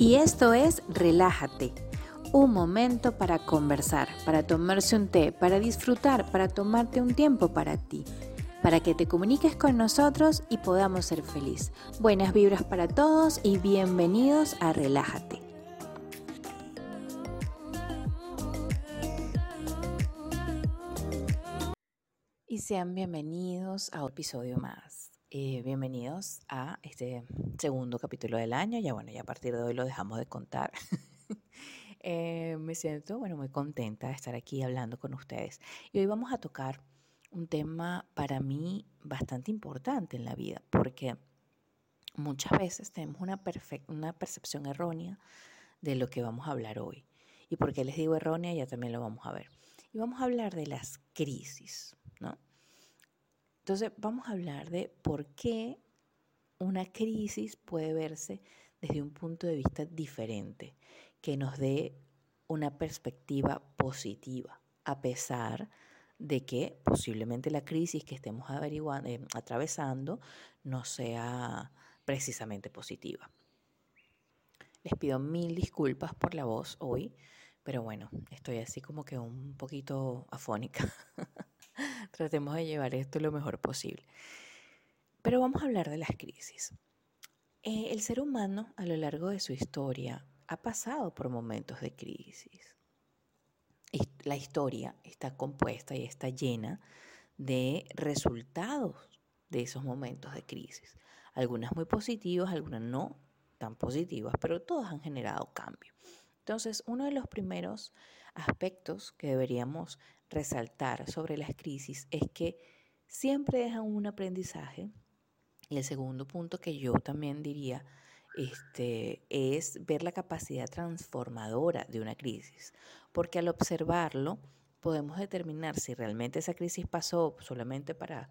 Y esto es Relájate, un momento para conversar, para tomarse un té, para disfrutar, para tomarte un tiempo para ti, para que te comuniques con nosotros y podamos ser feliz. Buenas vibras para todos y bienvenidos a Relájate. Y sean bienvenidos a un episodio más. Eh, bienvenidos a este segundo capítulo del año. Ya bueno, ya a partir de hoy lo dejamos de contar. Eh, me siento, bueno, muy contenta de estar aquí hablando con ustedes. Y hoy vamos a tocar un tema para mí bastante importante en la vida, porque muchas veces tenemos una, una percepción errónea de lo que vamos a hablar hoy. ¿Y por qué les digo errónea? Ya también lo vamos a ver. Y vamos a hablar de las crisis, ¿no? Entonces vamos a hablar de por qué una crisis puede verse desde un punto de vista diferente, que nos dé una perspectiva positiva, a pesar de que posiblemente la crisis que estemos eh, atravesando no sea precisamente positiva. Les pido mil disculpas por la voz hoy, pero bueno, estoy así como que un poquito afónica. Tratemos de llevar esto lo mejor posible. Pero vamos a hablar de las crisis. Eh, el ser humano a lo largo de su historia ha pasado por momentos de crisis. La historia está compuesta y está llena de resultados de esos momentos de crisis. Algunas muy positivas, algunas no tan positivas, pero todas han generado cambio. Entonces, uno de los primeros aspectos que deberíamos resaltar sobre las crisis es que siempre dejan un aprendizaje. Y el segundo punto que yo también diría este, es ver la capacidad transformadora de una crisis, porque al observarlo podemos determinar si realmente esa crisis pasó solamente para,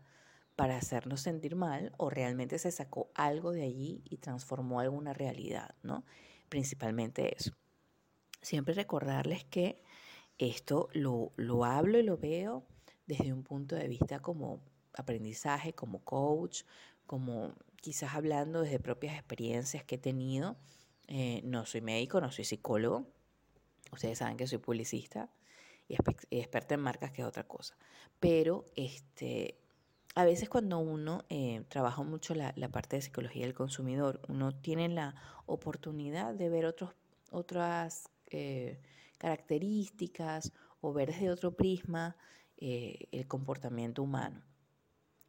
para hacernos sentir mal o realmente se sacó algo de allí y transformó alguna realidad, ¿no? Principalmente eso. Siempre recordarles que esto lo, lo hablo y lo veo desde un punto de vista como aprendizaje, como coach, como quizás hablando desde propias experiencias que he tenido. Eh, no soy médico, no soy psicólogo. Ustedes saben que soy publicista y experta en marcas, que es otra cosa. Pero este, a veces cuando uno eh, trabaja mucho la, la, parte de psicología del consumidor, uno tiene la oportunidad de ver otros, otras eh, características o ver desde otro prisma eh, el comportamiento humano.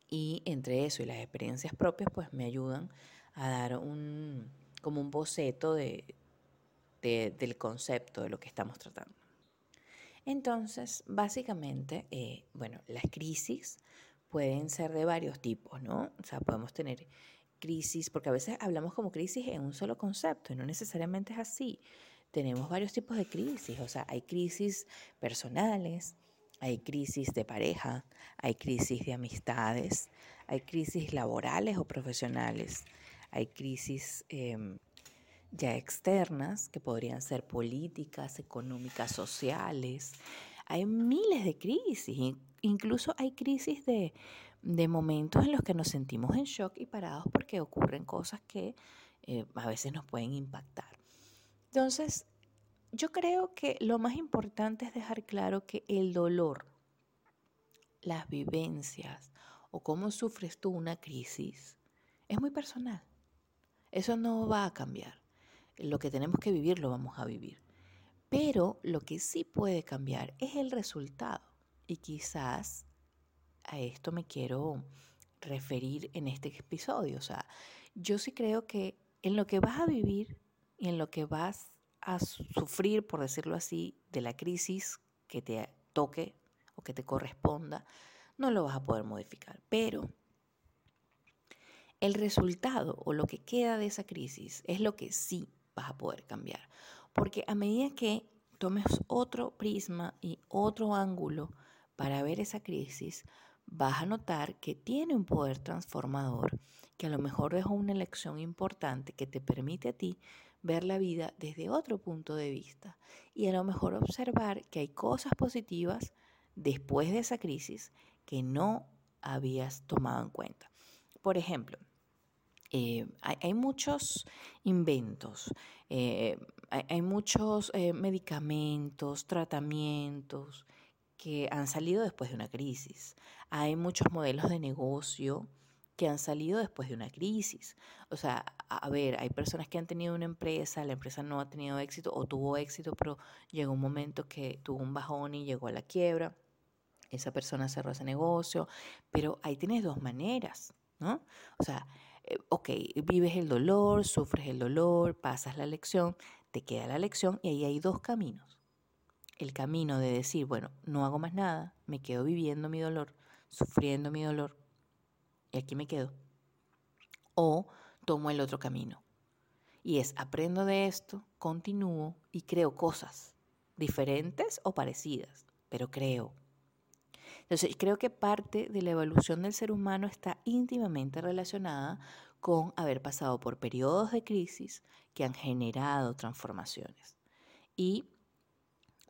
Y entre eso y las experiencias propias, pues me ayudan a dar un, como un boceto de, del concepto de lo que estamos tratando. Entonces, básicamente, eh, bueno, las crisis pueden ser de varios tipos, ¿no? O sea, podemos tener crisis, porque a veces hablamos como crisis en un solo concepto y no necesariamente es así tenemos varios tipos de crisis, o sea, hay crisis personales, hay crisis de pareja, hay crisis de amistades, hay crisis laborales o profesionales, hay crisis em, ya externas que podrían ser políticas, económicas, sociales. Hay miles de crisis, incluso hay crisis de, momentos en los que nos sentimos en shock y parados porque ocurren cosas que eh, a veces nos pueden impactar. Entonces, yo creo que lo más importante es dejar claro que el dolor, las vivencias o cómo sufres tú una crisis es muy personal. Eso no va a cambiar. Lo que tenemos que vivir lo vamos a vivir. Pero lo que sí puede cambiar es el resultado. Y quizás a esto me quiero referir en este episodio. O sea, yo sí creo que en lo que vas a vivir y en lo que vas a sufrir, por decirlo así, de la crisis que te toque o que te corresponda, no lo vas a poder modificar. Pero el resultado o lo que queda de esa crisis es lo que sí vas a poder cambiar. Porque a medida que tomes otro prisma y otro ángulo para ver esa crisis, vas a notar que tiene un poder transformador, que a lo mejor dejó una elección importante que te permite a ti ver la vida desde otro punto de vista y a lo mejor observar que hay cosas positivas después de esa crisis que no habías tomado en cuenta. Por ejemplo, Eh, hay, muchos inventos, eh, hay, muchos eh, medicamentos, tratamientos que han salido después de una crisis. Hay muchos modelos de negocio que han salido después de una crisis. O sea, a ver, hay personas que han tenido una empresa, la empresa no ha tenido éxito o tuvo éxito, pero llegó un momento que tuvo un bajón y llegó a la quiebra. Esa persona cerró ese negocio, pero ahí tienes dos maneras, ¿no? O sea, eh, ok, vives el dolor, sufres el dolor, pasas la lección, te queda la lección y ahí hay dos caminos. El camino de decir, bueno, no hago más nada, me quedo viviendo mi dolor, sufriendo mi dolor y aquí me quedo. O tomo el otro camino. Y es, aprendo de esto, continúo y creo cosas diferentes o parecidas, pero creo. Entonces, creo que parte de la evolución del ser humano está íntimamente relacionada con haber pasado por periodos de crisis que han generado transformaciones. Y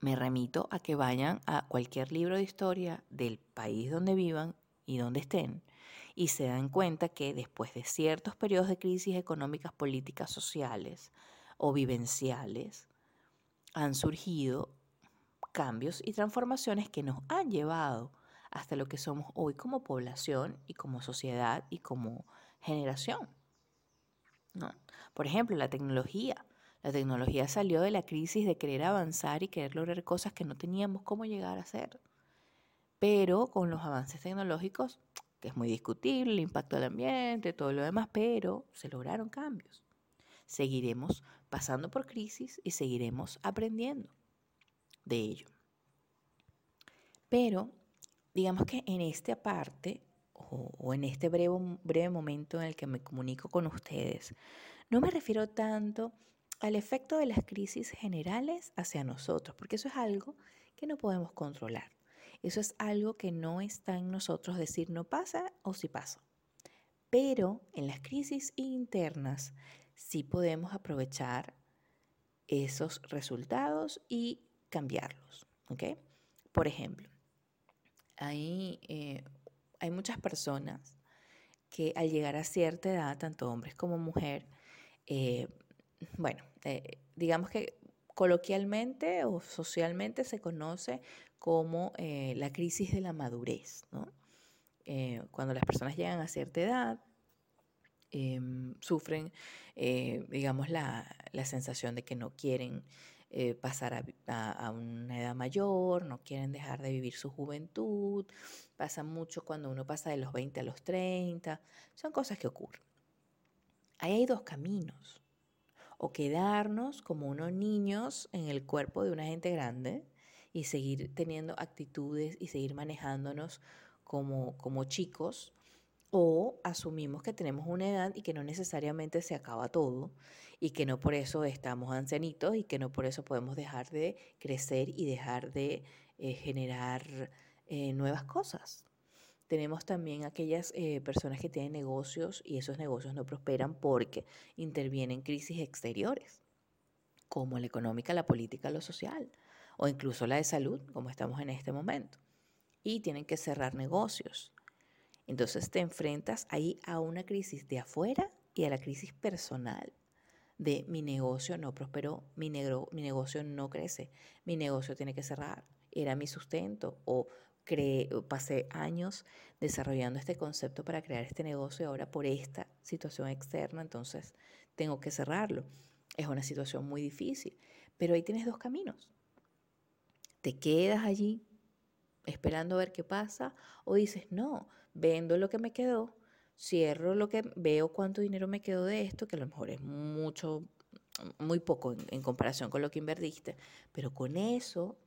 me remito a que vayan a cualquier libro de historia del país donde vivan y donde estén y se dan cuenta que después de ciertos periodos de crisis económicas, políticas, sociales o vivenciales, han surgido cambios y transformaciones que nos han llevado hasta lo que somos hoy como población y como sociedad y como generación. Por ejemplo, la tecnología. La tecnología salió de la crisis de querer avanzar y querer lograr cosas que no teníamos cómo llegar a hacer. Pero con los avances tecnológicos, que es muy discutible, el impacto del ambiente, todo lo demás, pero se lograron cambios. Seguiremos pasando por crisis y seguiremos aprendiendo de ello. Pero digamos que en esta parte o, en este breve, breve momento en el que me comunico con ustedes, no me refiero tanto al efecto de las crisis generales hacia nosotros, porque eso es algo que no podemos controlar. Eso es algo que no está en nosotros decir no pasa o sí pasa. Pero en las crisis internas sí podemos aprovechar esos resultados y cambiarlos. Por ejemplo, hay, eh, hay muchas personas que al llegar a cierta edad, tanto hombres como mujeres, eh, bueno, eh, digamos que coloquialmente o socialmente se conoce como la crisis de la madurez, cuando las personas llegan a cierta edad, em, sufren, digamos, la, la, sensación de que no quieren eh, pasar a, una edad mayor, no quieren dejar de vivir su juventud, pasa mucho cuando uno pasa de los 20 a los 30, son cosas que ocurren. Ahí hay dos caminos, o quedarnos como unos niños en el cuerpo de una gente grande y seguir teniendo actitudes y seguir manejándonos como, como chicos, o asumimos que tenemos una edad y que no necesariamente se acaba todo y que no por eso estamos ancianitos y que no por eso podemos dejar de crecer y dejar de eh, generar eh, nuevas cosas. Tenemos también aquellas eh, personas que tienen negocios y esos negocios no prosperan porque intervienen crisis exteriores, como la económica, la política, lo social, o incluso la de salud, como estamos en este momento. Y tienen que cerrar negocios. Entonces te enfrentas ahí a una crisis de afuera y a la crisis personal de mi negocio no prosperó, mi, negro, mi negocio no crece, mi negocio tiene que cerrar, era mi sustento o pasé años desarrollando este concepto para crear este negocio y ahora por esta situación externa, entonces tengo que cerrarlo. Es una situación muy difícil, pero ahí tienes dos caminos. Te quedas allí esperando a ver qué pasa o dices, no, vendo lo que me quedó, cierro lo que veo cuánto dinero me quedó de esto, que a lo mejor es mucho, muy poco en, comparación con lo que invertiste, pero con eso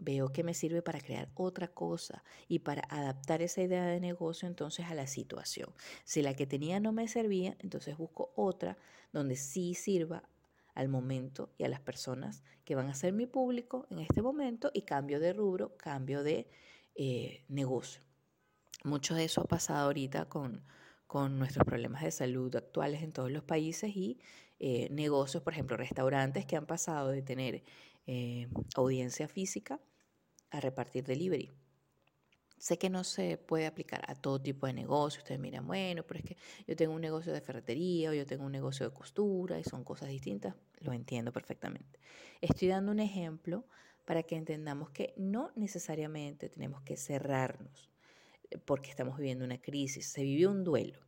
veo que me sirve para crear otra cosa y para adaptar esa idea de negocio entonces a la situación. Si la que tenía no me servía, entonces busco otra donde sí sirva al momento y a las personas que van a ser mi público en este momento y cambio de rubro, cambio de eh, negocio. Mucho de eso ha pasado ahorita con, con nuestros problemas de salud actuales en todos los países y eh, negocios, por ejemplo, restaurantes que han pasado de tener eh, audiencia física a repartir delivery. Sé que no se puede aplicar a todo tipo de negocio. Ustedes miran, bueno, pero es que yo tengo un negocio de ferretería o yo tengo un negocio de costura y son cosas distintas. Lo entiendo perfectamente. Estoy dando un ejemplo para que entendamos que no necesariamente tenemos que cerrarnos eh, porque estamos viviendo una crisis. Se vivió un duelo.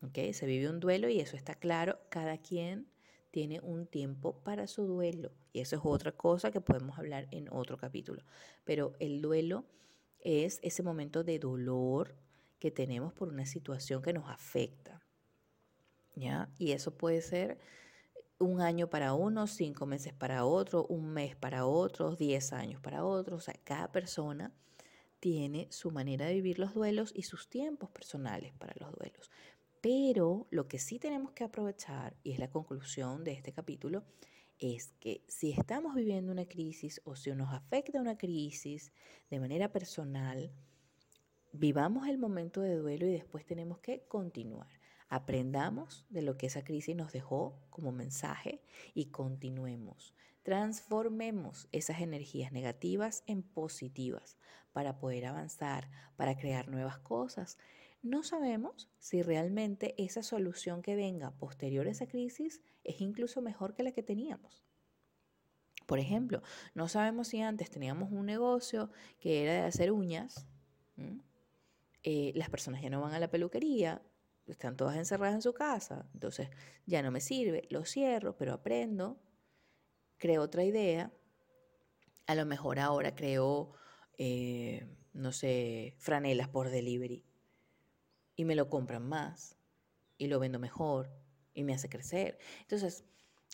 ¿okay? Se vivió un duelo y eso está claro. Cada quien tiene un tiempo para su duelo. Y eso es otra cosa que podemos hablar en otro capítulo. Pero el duelo es ese momento de dolor que tenemos por una situación que nos afecta. ¿Ya? Y eso puede ser un año para uno, cinco meses para otro, un mes para otros, diez años para otros. O sea, cada persona tiene su manera de vivir los duelos y sus tiempos personales para los duelos. Pero lo que sí tenemos que aprovechar, y es la conclusión de este capítulo, es que si estamos viviendo una crisis o si nos afecta una crisis de manera personal, vivamos el momento de duelo y después tenemos que continuar. Aprendamos de lo que esa crisis nos dejó como mensaje y continuemos. Transformemos esas energías negativas en positivas para poder avanzar, para crear nuevas cosas no sabemos si realmente esa solución que venga posterior a esa crisis es incluso mejor que la que teníamos. Por ejemplo, no sabemos si antes teníamos un negocio que era de hacer uñas, eh, las personas ya no van a la peluquería, están todas encerradas en su casa, entonces ya no me sirve, lo cierro, pero aprendo, creo otra idea, a lo mejor ahora creo, eh, no sé, franelas por delivery y me lo compran más y lo vendo mejor y me hace crecer. Entonces,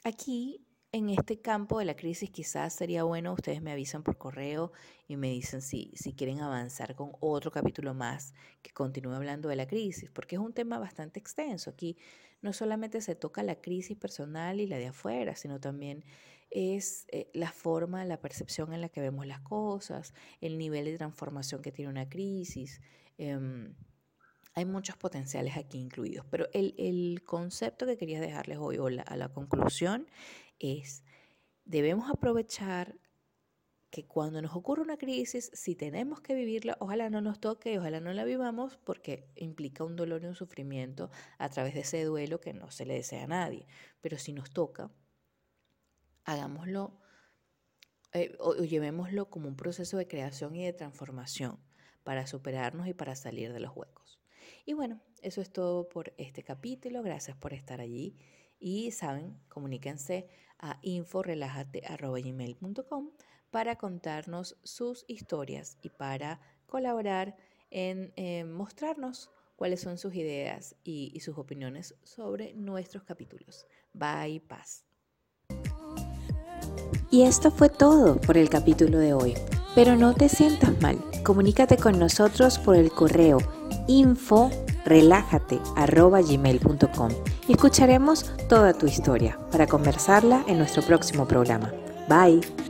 aquí en este campo de la crisis quizás sería bueno, ustedes me avisan por correo y me dicen si, si quieren avanzar con otro capítulo más que continúe hablando de la crisis, porque es un tema bastante extenso. Aquí no solamente se toca la crisis personal y la de afuera, sino también es eh, la forma, la percepción en la que vemos las cosas, el nivel de transformación que tiene una crisis. Em, hay muchos potenciales aquí incluidos, pero el, concepto que quería dejarles hoy o a la conclusión es, debemos aprovechar que cuando nos ocurre una crisis, si tenemos que vivirla, ojalá no nos toque, ojalá no la vivamos, porque implica un dolor y un sufrimiento a través de ese duelo que no se le desea a nadie. Pero si nos toca, hagámoslo eh, o llevémoslo como un proceso de creación y de transformación para superarnos y para salir de los huecos. Y bueno, eso es todo por este capítulo. Gracias por estar allí. Y saben, comuníquense a inforelájate.com para contarnos sus historias y para colaborar en eh, mostrarnos cuáles son sus ideas y, y sus opiniones sobre nuestros capítulos. Bye, paz. Y esto fue todo por el capítulo de hoy. Pero no te sientas mal. Comunícate con nosotros por el correo info gmail.com y escucharemos toda tu historia para conversarla en nuestro próximo programa. Bye.